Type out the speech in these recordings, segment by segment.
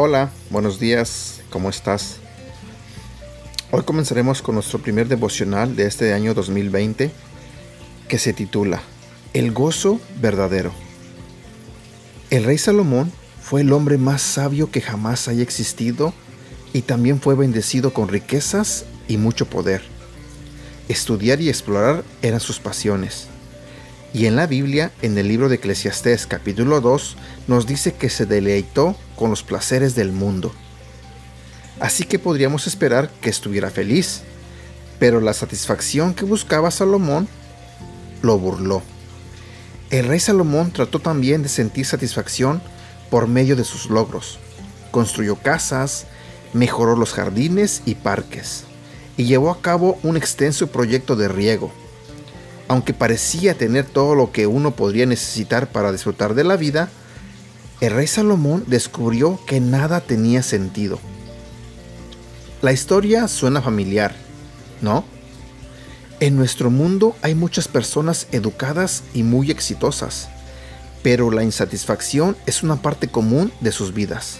Hola, buenos días, ¿cómo estás? Hoy comenzaremos con nuestro primer devocional de este año 2020 que se titula El gozo verdadero. El rey Salomón fue el hombre más sabio que jamás haya existido y también fue bendecido con riquezas y mucho poder. Estudiar y explorar eran sus pasiones. Y en la Biblia, en el libro de Eclesiastés capítulo 2, nos dice que se deleitó con los placeres del mundo. Así que podríamos esperar que estuviera feliz, pero la satisfacción que buscaba Salomón lo burló. El rey Salomón trató también de sentir satisfacción por medio de sus logros. Construyó casas, mejoró los jardines y parques, y llevó a cabo un extenso proyecto de riego aunque parecía tener todo lo que uno podría necesitar para disfrutar de la vida, el rey Salomón descubrió que nada tenía sentido. La historia suena familiar, ¿no? En nuestro mundo hay muchas personas educadas y muy exitosas, pero la insatisfacción es una parte común de sus vidas.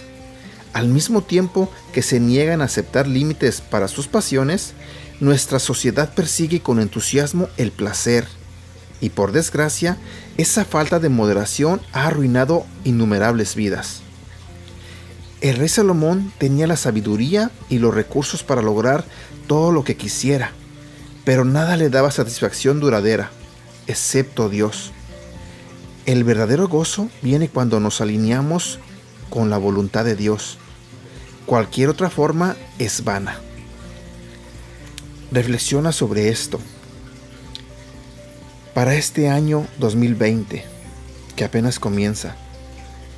Al mismo tiempo que se niegan a aceptar límites para sus pasiones, nuestra sociedad persigue con entusiasmo el placer, y por desgracia, esa falta de moderación ha arruinado innumerables vidas. El rey Salomón tenía la sabiduría y los recursos para lograr todo lo que quisiera, pero nada le daba satisfacción duradera, excepto Dios. El verdadero gozo viene cuando nos alineamos con la voluntad de Dios. Cualquier otra forma es vana. Reflexiona sobre esto. Para este año 2020, que apenas comienza,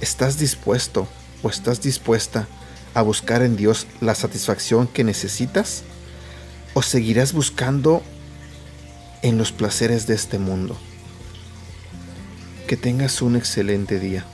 ¿estás dispuesto o estás dispuesta a buscar en Dios la satisfacción que necesitas? ¿O seguirás buscando en los placeres de este mundo? Que tengas un excelente día.